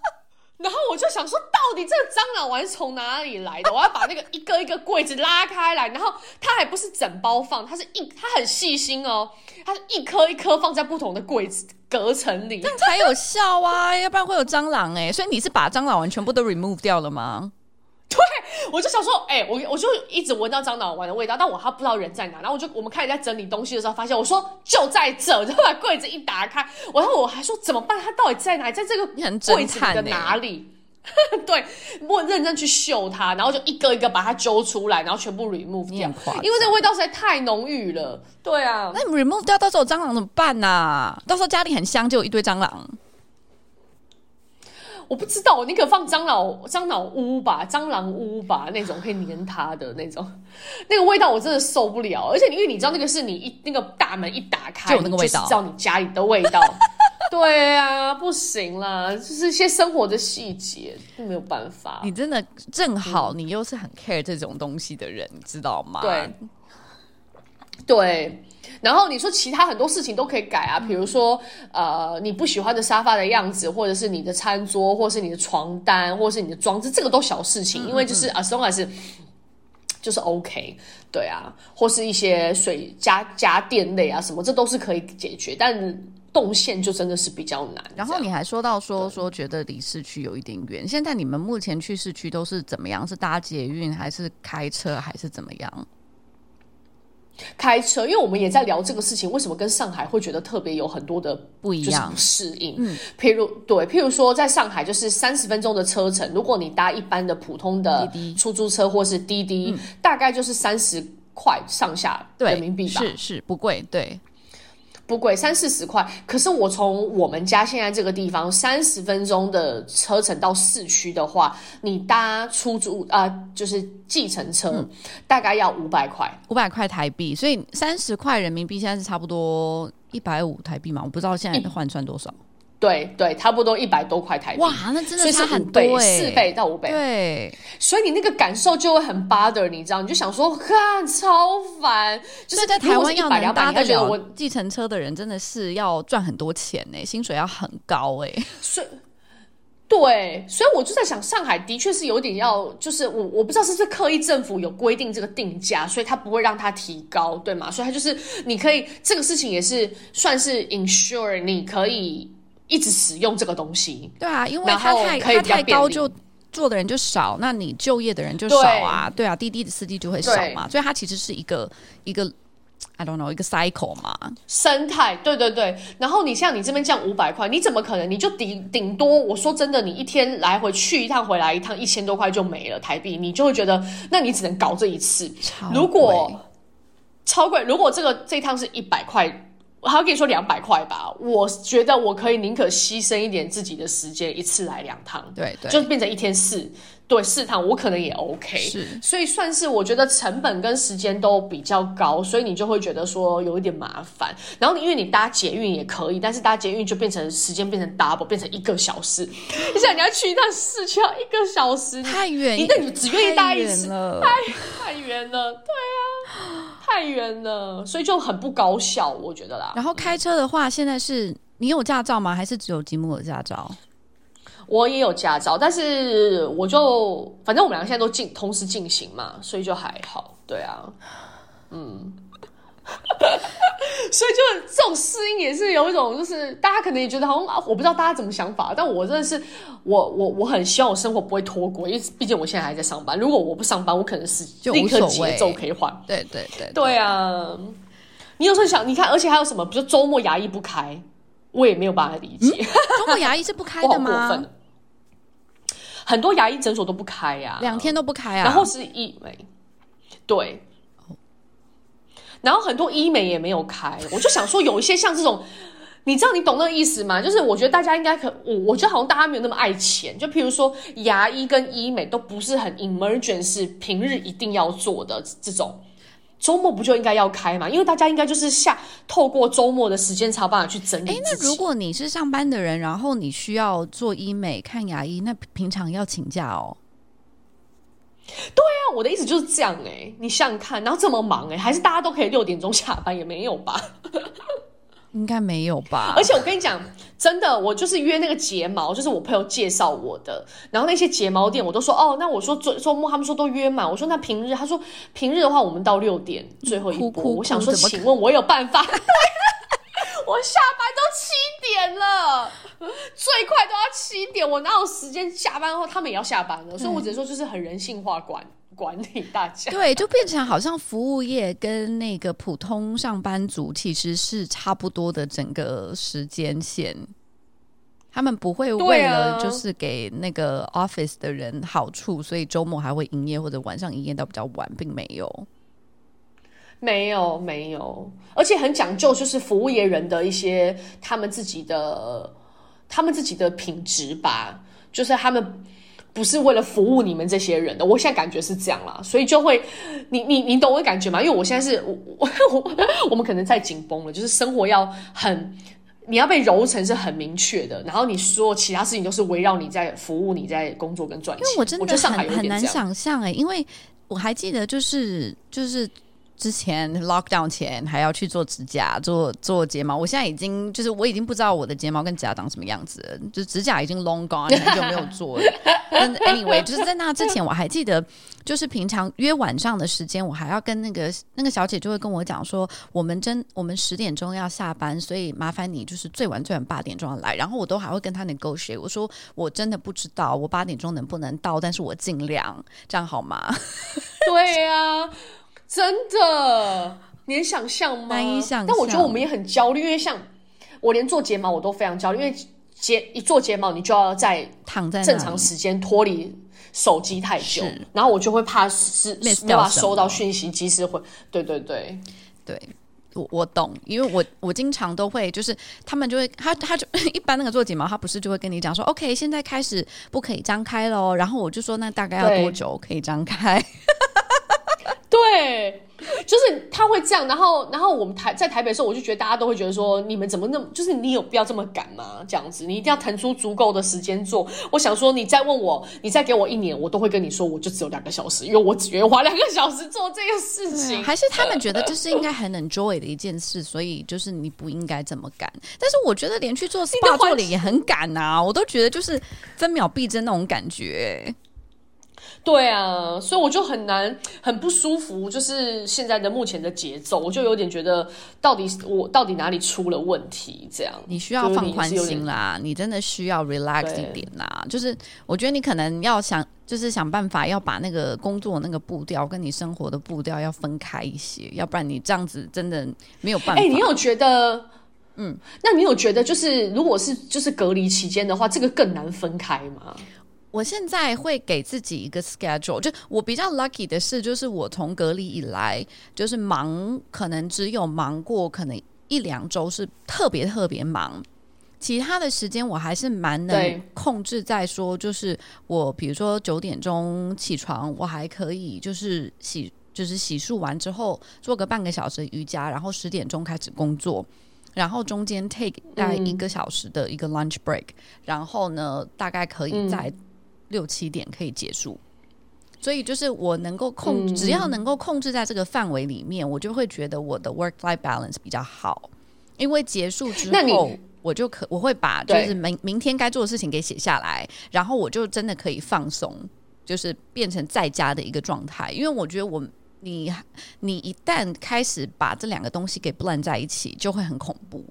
然后我就想说，到底这个蟑螂丸是从哪里来的？我要把那个一个一个柜子拉开来，然后它还不是整包放，它是一，它很细心哦，它是一颗一颗放在不同的柜子隔层里，这样才有效啊，要不然会有蟑螂哎。所以你是把蟑螂丸全部都 remove 掉了吗？对，我就想说，哎、欸，我我就一直闻到蟑螂丸的味道，但我还不知道人在哪。然后我就我们开始在整理东西的时候，发现我说就在这，然后把柜子一打开，然后我还说怎么办？它到底在哪里？在这个柜子的哪里？对，我认真去嗅它，然后就一个一个把它揪出来，然后全部 remove 掉，因为这个味道实在太浓郁了。对啊，那你 remove 掉，到时候蟑螂怎么办呢、啊？到时候家里很香，就有一堆蟑螂。我不知道，你可放樟脑樟脑屋吧，蟑螂屋吧，那种可以粘它的那种，那个味道我真的受不了。而且因为你知道那个是你一那个大门一打开，就有那个味道，知道你家里的味道。对啊，不行啦，就是一些生活的细节，没有办法。你真的正好，你又是很 care 这种东西的人，你知道吗？对，对。然后你说其他很多事情都可以改啊，比如说呃你不喜欢的沙发的样子，或者是你的餐桌，或是你的床单，或是你的装置，这个都小事情，因为就是 as long as 就是 OK，对啊，或是一些水家家电类啊什么，这都是可以解决，但动线就真的是比较难。然后你还说到说说觉得离市区有一点远，现在你们目前去市区都是怎么样？是搭捷运还是开车还是怎么样？开车，因为我们也在聊这个事情，为什么跟上海会觉得特别有很多的不一样。不适应？嗯，譬如对，譬如说在上海就是三十分钟的车程，如果你搭一般的普通的出租车或是滴滴，嗯、大概就是三十块上下人民币吧，是是不贵，对。不贵，三四十块。可是我从我们家现在这个地方三十分钟的车程到市区的话，你搭出租啊、呃，就是计程车，嗯、大概要五百块，五百块台币。所以三十块人民币现在是差不多一百五台币嘛？我不知道现在换算多少。对对，差不多一百多块台币。哇，那真的差很多诶，四倍到五倍。对，所以你那个感受就会很 bother，你知道？你就想说，看超烦。就是在台湾要能搭得了我计程车的人，真的是要赚很多钱呢，薪水要很高哎。所以，对，所以我就在想，上海的确是有点要，就是我我不知道是不是刻意政府有规定这个定价，所以他不会让它提高，对吗？所以他就是你可以这个事情也是算是 ensure 你可以。一直使用这个东西，对啊，因为它太它太高，就做的人就少，那你就业的人就少啊，对，对啊，滴滴的司机就会少嘛，所以它其实是一个一个 I don't know 一个 cycle 嘛，生态，对对对。然后你像你这边降五百块，你怎么可能？你就顶顶多，我说真的，你一天来回去一趟，回来一趟，一千多块就没了台币，你就会觉得，那你只能搞这一次。如果超贵，如果这个这一趟是一百块。我还要跟你说两百块吧，我觉得我可以宁可牺牲一点自己的时间，一次来两趟，对对，就变成一天四，对试探，我可能也 OK，是，所以算是我觉得成本跟时间都比较高，所以你就会觉得说有一点麻烦。然后你因为你搭捷运也可以，但是搭捷运就变成时间变成 double，变成一个小时。你想你要去一趟市区要一个小时，太远，你那你只愿意搭一次，太太远了，对啊。太远了，所以就很不高效，我觉得啦。然后开车的话，现在是你有驾照吗？还是只有吉姆的驾照？我也有驾照，但是我就反正我们两个现在都进同时进行嘛，所以就还好。对啊，嗯。所以就这种适应也是有一种，就是大家可能也觉得好像我不知道大家怎么想法，但我真的是我我我很希望我生活不会脱轨，因为毕竟我现在还在上班。如果我不上班，我可能是立刻节奏可以换。对对对，对，对啊！你有时候想，你看，而且还有什么？比如周末牙医不开，我也没有办法理解。周末牙医是不开的吗？过分。很多牙医诊所都不开呀，两天都不开啊。然后是医美，对。然后很多医美也没有开，我就想说有一些像这种，你知道你懂那个意思吗？就是我觉得大家应该可，我我觉得好像大家没有那么爱钱，就譬如说牙医跟医美都不是很 emergency，平日一定要做的这种，周末不就应该要开嘛？因为大家应该就是下透过周末的时间才有办法去整理。哎，那如果你是上班的人，然后你需要做医美、看牙医，那平常要请假哦。对啊，我的意思就是这样哎，你想想看，然后这么忙哎，还是大家都可以六点钟下班也没有吧？应该没有吧？而且我跟你讲，真的，我就是约那个睫毛，就是我朋友介绍我的。然后那些睫毛店，我都说哦，那我说周周末他们说都约满。我说那平日，他说平日的话，我们到六点最后一波。哭哭哭，我想说，请问我有办法？我下班都七点了，最快都要七点，我哪有时间下班后他们也要下班了？所以我只能说，就是很人性化管。管理大家，对，就变成好像服务业跟那个普通上班族其实是差不多的整个时间线，他们不会为了就是给那个 office 的人好处，所以周末还会营业或者晚上营业到比较晚，并没有，没有没有，而且很讲究，就是服务业人的一些他们自己的他们自己的品质吧，就是他们。不是为了服务你们这些人的，我现在感觉是这样啦，所以就会，你你你懂我的感觉吗？因为我现在是我我 我们可能太紧绷了，就是生活要很，你要被揉成是很明确的，然后你说其他事情都是围绕你在服务，你在工作跟赚钱。因为我真的很很难想象哎，因为我还记得就是就是。之前 lockdown 前还要去做指甲、做做睫毛，我现在已经就是我已经不知道我的睫毛跟指甲长什么样子了，就指甲已经 long gone，很久没有做了。anyway，就是在那之前我还记得，就是平常约晚上的时间，我还要跟那个那个小姐就会跟我讲说，我们真我们十点钟要下班，所以麻烦你就是最晚最晚八点钟要来。然后我都还会跟她 negotiate，我说我真的不知道我八点钟能不能到，但是我尽量，这样好吗？对呀、啊。真的，你能想象吗？难以想象。但我觉得我们也很焦虑，因为像我连做睫毛我都非常焦虑，因为睫一做睫毛，你就要在躺在正常时间脱离手机太久，然后我就会怕是没办法收到讯息，及时回。对对对对，我我懂，因为我我经常都会，就是他们就会，他他就 一般那个做睫毛，他不是就会跟你讲说，OK，现在开始不可以张开喽，然后我就说那大概要多久可以张开？对，就是他会这样，然后，然后我们台在台北的时候，我就觉得大家都会觉得说，你们怎么那么，就是你有必要这么赶吗？这样子，你一定要腾出足够的时间做。我想说，你再问我，你再给我一年，我都会跟你说，我就只有两个小时，因为我只愿意花两个小时做这个事情。还是他们觉得这是应该很 enjoy 的一件事，所以就是你不应该这么赶。但是我觉得连去做 SPA 做脸也很赶啊，我都觉得就是分秒必争那种感觉。对啊，所以我就很难，很不舒服，就是现在的目前的节奏，我就有点觉得，到底我到底哪里出了问题？这样，你需要放宽心啦，你真的需要 relax 一点啦。就是我觉得你可能要想，就是想办法要把那个工作那个步调跟你生活的步调要分开一些，要不然你这样子真的没有办法。哎、欸，你有觉得？嗯，那你有觉得，就是如果是就是隔离期间的话，这个更难分开吗？我现在会给自己一个 schedule，就我比较 lucky 的是，就是我从隔离以来，就是忙，可能只有忙过可能一两周是特别特别忙，其他的时间我还是蛮能控制在说，就是我比如说九点钟起床，我还可以就是洗就是洗漱完之后做个半个小时瑜伽，然后十点钟开始工作，然后中间 take 大概一个小时的一个 lunch break，嗯，然后呢大概可以在。六七点可以结束，所以就是我能够控，嗯、只要能够控制在这个范围里面，我就会觉得我的 work life balance 比较好。因为结束之后，我就可我会把就是明明天该做的事情给写下来，然后我就真的可以放松，就是变成在家的一个状态。因为我觉得我你你一旦开始把这两个东西给 blend 在一起，就会很恐怖。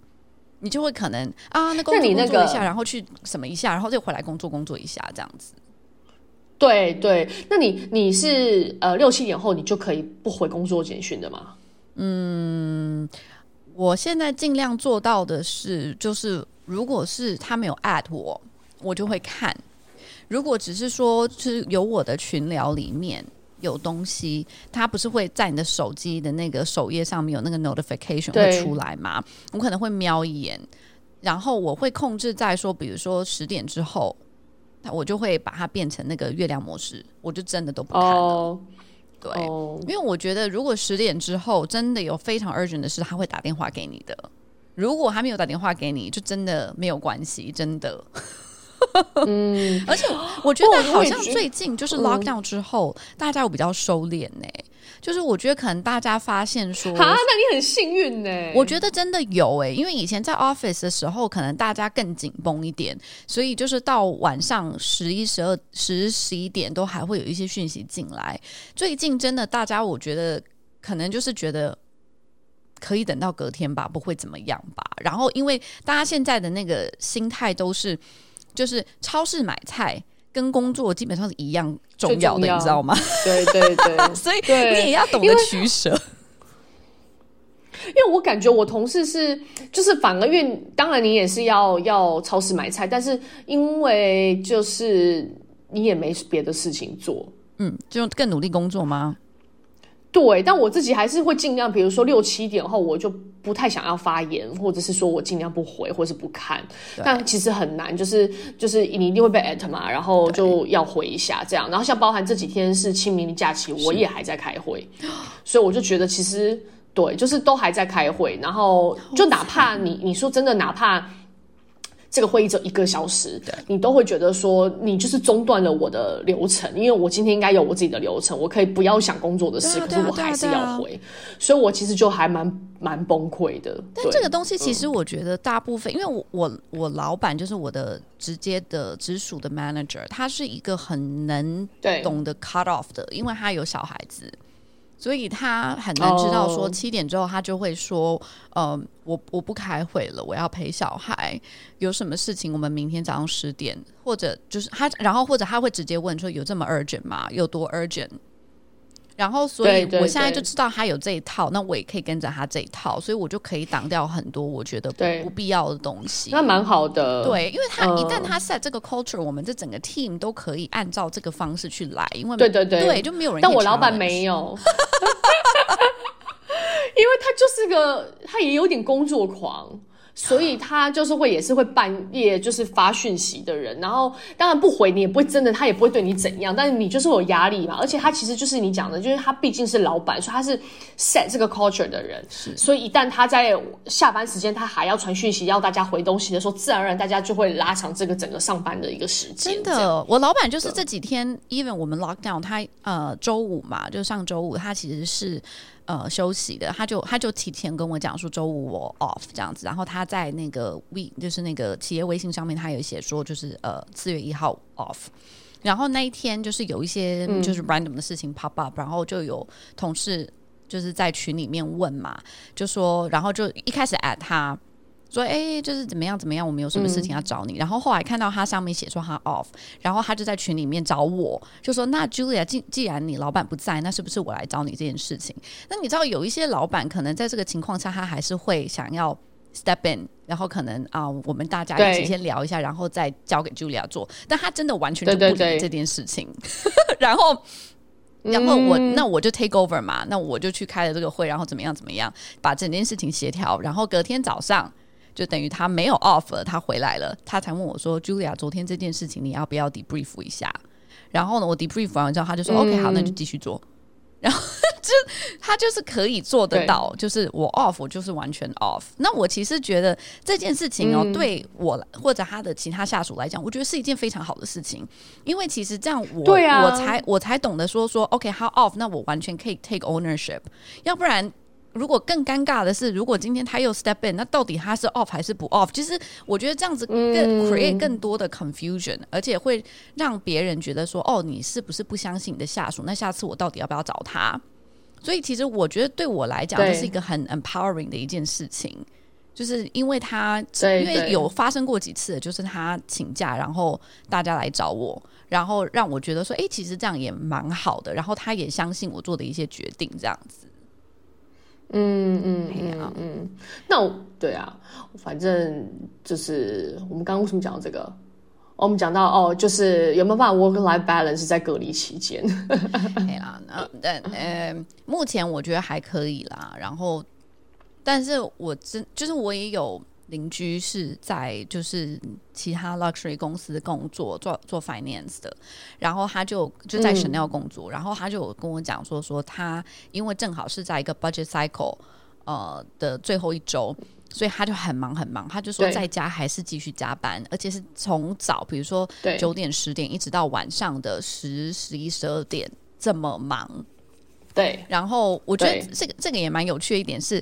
你就会可能啊，那工作工作一下，然后去什么一下，然后就回来工作工作一下这样子。对对，那你你是呃六七点后你就可以不回工作简讯的吗？嗯，我现在尽量做到的是，就是如果是他没有 at 我，我就会看；如果只是说是有我的群聊里面有东西，它不是会在你的手机的那个首页上面有那个 notification 会出来吗？我可能会瞄一眼，然后我会控制在说，比如说十点之后。我就会把它变成那个月亮模式，我就真的都不看了。Oh, 对，oh. 因为我觉得如果十点之后真的有非常 urgent 的事，他会打电话给你的。如果他没有打电话给你，就真的没有关系，真的。嗯，而且我觉得好像最近就是 lockdown 之后，嗯、大家有比较收敛呢。就是我觉得可能大家发现说啊，那你很幸运呢。我觉得真的有哎，因为以前在 office 的时候，可能大家更紧绷一点，所以就是到晚上十一、十二、十、十一点都还会有一些讯息进来。最近真的大家，我觉得可能就是觉得可以等到隔天吧，不会怎么样吧。然后因为大家现在的那个心态都是，就是超市买菜。跟工作基本上是一样重要的，要你知道吗？对对对，所以你也要懂得取舍。因为我感觉我同事是，就是反而因为当然你也是要要超市买菜，但是因为就是你也没别的事情做，嗯，就更努力工作吗？对，但我自己还是会尽量，比如说六七点后，我就不太想要发言，或者是说我尽量不回，或是不看。但其实很难，就是就是你一定会被 at 嘛，然后就要回一下这样。然后像包含这几天是清明假期，我也还在开会，所以我就觉得其实对，就是都还在开会。然后就哪怕你你说真的，哪怕。这个会议只有一个小时，对你都会觉得说你就是中断了我的流程，因为我今天应该有我自己的流程，我可以不要想工作的事，可是我还是要回，所以我其实就还蛮蛮崩溃的。但这个东西其实我觉得大部分，嗯、因为我我我老板就是我的直接的直属的 manager，他是一个很能懂得 cut off 的，因为他有小孩子。所以他很难知道说七点之后他就会说，呃、oh. 嗯，我我不开会了，我要陪小孩，有什么事情我们明天早上十点，或者就是他，然后或者他会直接问说有这么 urgent 吗？有多 urgent？然后，所以我现在就知道他有这一套，那我也可以跟着他这一套，所以我就可以挡掉很多我觉得不不必要的东西。那蛮好的，对，因为他一旦他 set 这个 culture，我们这整个 team 都可以按照这个方式去来，因为对对对，对就没有人。但我老板没有，因为他就是个，他也有点工作狂。所以他就是会也是会半夜就是发讯息的人，然后当然不回你也不会真的，他也不会对你怎样，但是你就是有压力嘛。而且他其实就是你讲的，就是他毕竟是老板，所以他是 set 这个 culture 的人，是。所以一旦他在下班时间他还要传讯息要大家回东西的时候，自然而然大家就会拉长这个整个上班的一个时间。真的，我老板就是这几天对，even 我们 lockdown，他呃周五嘛，就上周五他其实是。呃，休息的，他就他就提前跟我讲说周五我 off 这样子，然后他在那个 we 就是那个企业微信上面，他有写说就是呃四月一号 off，然后那一天就是有一些就是 random 的事情 pop up，、嗯、然后就有同事就是在群里面问嘛，就说然后就一开始 at 他。说哎、欸，就是怎么样怎么样，我们有什么事情要找你。嗯、然后后来看到他上面写说他 off，然后他就在群里面找我，就说那 Julia，既既然你老板不在，那是不是我来找你这件事情？那你知道有一些老板可能在这个情况下，他还是会想要 step in，然后可能啊、呃，我们大家一起先聊一下，然后再交给 Julia 做。但他真的完全就不理这件事情。对对对然后，然后我、嗯、那我就 take over 嘛，那我就去开了这个会，然后怎么样怎么样，把整件事情协调。然后隔天早上。就等于他没有 off 了，他回来了，他才问我说：“Julia，昨天这件事情你要不要 debrief 一下？”然后呢，我 debrief 完之后，他就说、嗯、：“OK，好，那就继续做。”然后 就他就是可以做得到，就是我 off，我就是完全 off。那我其实觉得这件事情哦，嗯、对我或者他的其他下属来讲，我觉得是一件非常好的事情，因为其实这样我我才我才懂得说说 OK，how off，那我完全可以 take ownership，要不然。如果更尴尬的是，如果今天他又 step in，那到底他是 off 还是不 off？其实我觉得这样子更 create 更多的 confusion，、嗯、而且会让别人觉得说，哦，你是不是不相信你的下属？那下次我到底要不要找他？所以其实我觉得对我来讲，这是一个很 empowering 的一件事情，就是因为他因为有发生过几次，就是他请假，然后大家来找我，然后让我觉得说，哎，其实这样也蛮好的，然后他也相信我做的一些决定，这样子。嗯嗯嗯嗯，那我对啊，反正就是我们刚刚为什么讲到这个？我们讲到哦，就是有没有办法 work life balance 在隔离期间？可以啦，那但呃，目前我觉得还可以啦。然后，但是我真就是我也有。邻居是在就是其他 luxury 公司工作，做做 finance 的，然后他就就在 Chanel 工作，嗯、然后他就跟我讲说说他因为正好是在一个 budget cycle，呃的最后一周，所以他就很忙很忙。他就说在家还是继续加班，而且是从早，比如说九点十点一直到晚上的十十一十二点这么忙。对，然后我觉得这个这个也蛮有趣的一点是。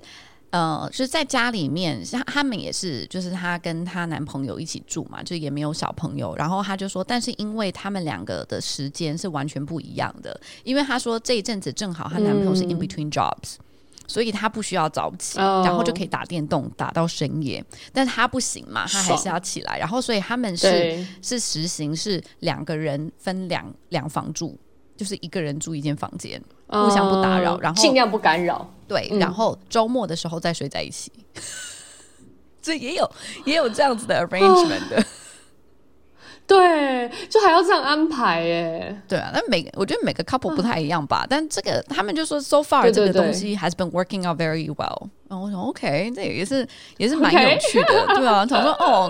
呃，就是在家里面，像他们也是，就是她跟她男朋友一起住嘛，就也没有小朋友。然后她就说，但是因为他们两个的时间是完全不一样的，因为她说这一阵子正好她男朋友是 in between jobs，、嗯、所以她不需要早起，哦、然后就可以打电动打到深夜。但是他不行嘛，她还是要起来。然后所以他们是是实行是两个人分两两房住，就是一个人住一间房间。互相不打扰，然后尽量不干扰。对，嗯、然后周末的时候再睡在一起，所以也有也有这样子的 arrangement 的。对，就还要这样安排耶。对啊，那每个我觉得每个 couple 不太一样吧，啊、但这个他们就说 so far 这个东西 has been working out very well。然后我想 OK，这也是也是蛮有趣的? 对啊。想说哦，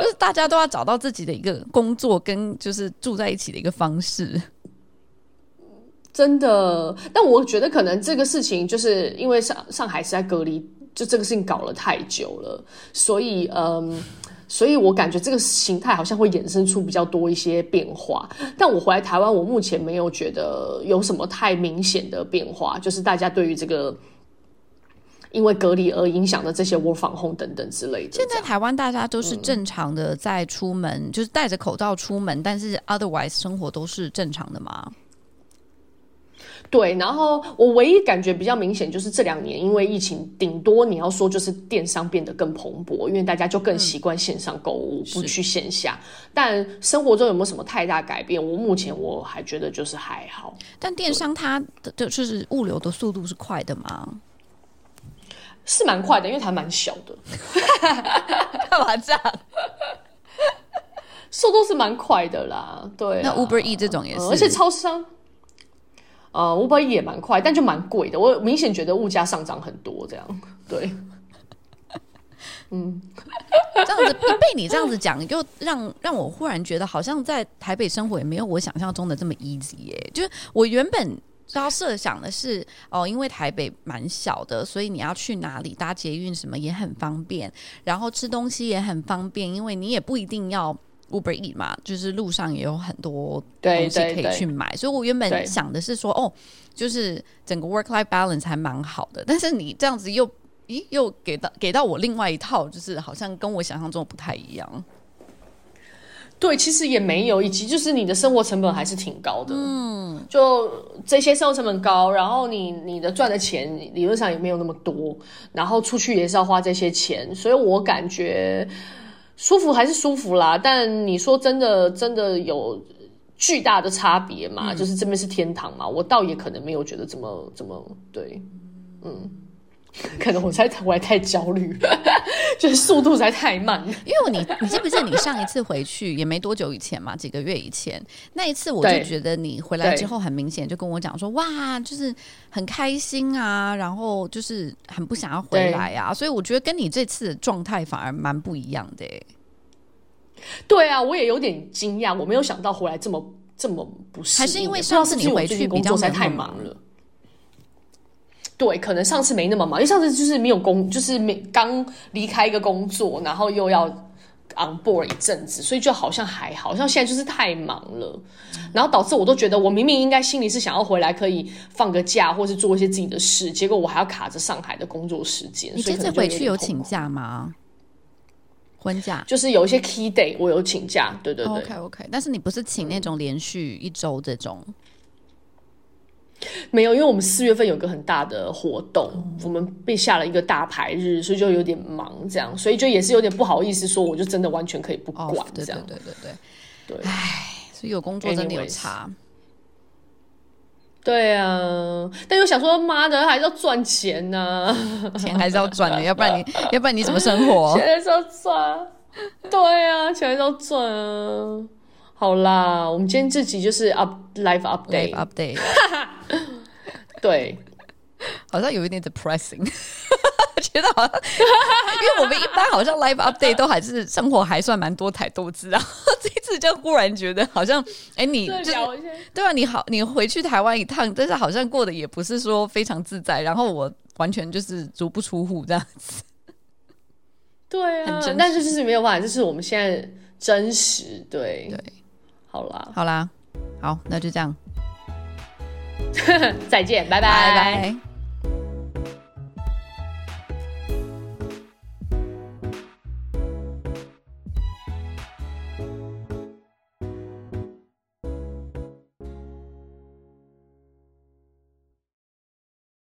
就是大家都要找到自己的一个工作跟就是住在一起的一个方式。真的，但我觉得可能这个事情就是因为上上海是在隔离，就这个事情搞了太久了，所以嗯，所以我感觉这个形态好像会衍生出比较多一些变化。但我回来台湾，我目前没有觉得有什么太明显的变化，就是大家对于这个因为隔离而影响的这些 work from home 等等之类的。现在台湾大家都是正常的在出门，嗯、就是戴着口罩出门，但是 otherwise 生活都是正常的吗？对，然后我唯一感觉比较明显就是这两年因为疫情，顶多你要说就是电商变得更蓬勃，因为大家就更习惯线上购物，嗯、不去线下。但生活中有没有什么太大改变？我目前我还觉得就是还好。但电商它的就是物流的速度是快的吗？是蛮快的，因为它蛮小的。干嘛这样？速度是蛮快的啦。对、啊，那 Uber E 这种也是，而且超商。呃，Uber 也蛮快，但就蛮贵的。我明显觉得物价上涨很多，这样对。嗯，这样子被你这样子讲，就让让我忽然觉得，好像在台北生活也没有我想象中的这么 easy 耶。就是我原本要设想的是，哦，因为台北蛮小的，所以你要去哪里搭捷运什么也很方便，然后吃东西也很方便，因为你也不一定要。Uber Eats 嘛，就是路上也有很多东西可以去买，所以我原本想的是说，哦，就是整个 work life balance 还蛮好的。但是你这样子又，咦，又给到给到我另外一套，就是好像跟我想象中不太一样。对，其实也没有，以及就是你的生活成本还是挺高的。嗯，就这些生活成本高，然后你你的赚的钱理论上也没有那么多，然后出去也是要花这些钱，所以我感觉。舒服还是舒服啦，但你说真的，真的有巨大的差别嘛？嗯、就是这边是天堂嘛？我倒也可能没有觉得这么这么对，嗯，可能我才我还太焦虑，就是速度才太慢。因为你你记不记得你上一次回去也没多久以前嘛？几个月以前那一次，我就觉得你回来之后很明显就跟我讲说，哇，就是很开心啊，然后就是很不想要回来啊，所以我觉得跟你这次的状态反而蛮不一样的、欸。对啊，我也有点惊讶，我没有想到回来这么这么不适，还是因为上次你回去工作才太忙了。对，可能上次没那么忙，因为上次就是没有工，就是没刚离开一个工作，然后又要 on board 一阵子，所以就好像还好，像现在就是太忙了，然后导致我都觉得我明明应该心里是想要回来可以放个假，或是做一些自己的事，结果我还要卡着上海的工作时间。你这次回去有请假吗？婚假就是有一些 key day，我有请假，对对对，OK OK。但是你不是请那种连续一周这种？嗯、没有，因为我们四月份有个很大的活动，嗯、我们被下了一个大牌日，所以就有点忙，这样，所以就也是有点不好意思说，我就真的完全可以不管这样，对对对对对，对。唉，所以有工作真的有差。对啊，但又想说，妈的，还是要赚钱呢、啊，钱还是要赚的，要不然你，要不然你怎么生活？钱还是要赚，对啊，钱还是要赚啊。好啦，我们今天这集就是 up life update update 哈哈，对，好像有一点 depressing，哈哈哈，觉得好像，因为我们一般好像 life update 都还是生活还算蛮多台都知道，这一次就忽然觉得好像，哎，你，对啊，你好，你回去台湾一趟，但是好像过得也不是说非常自在，然后我完全就是足不出户这样子。对啊，但是就是没有办法，就是我们现在真实，对。对。好啦，好啦，好，那就这样。再见，拜拜。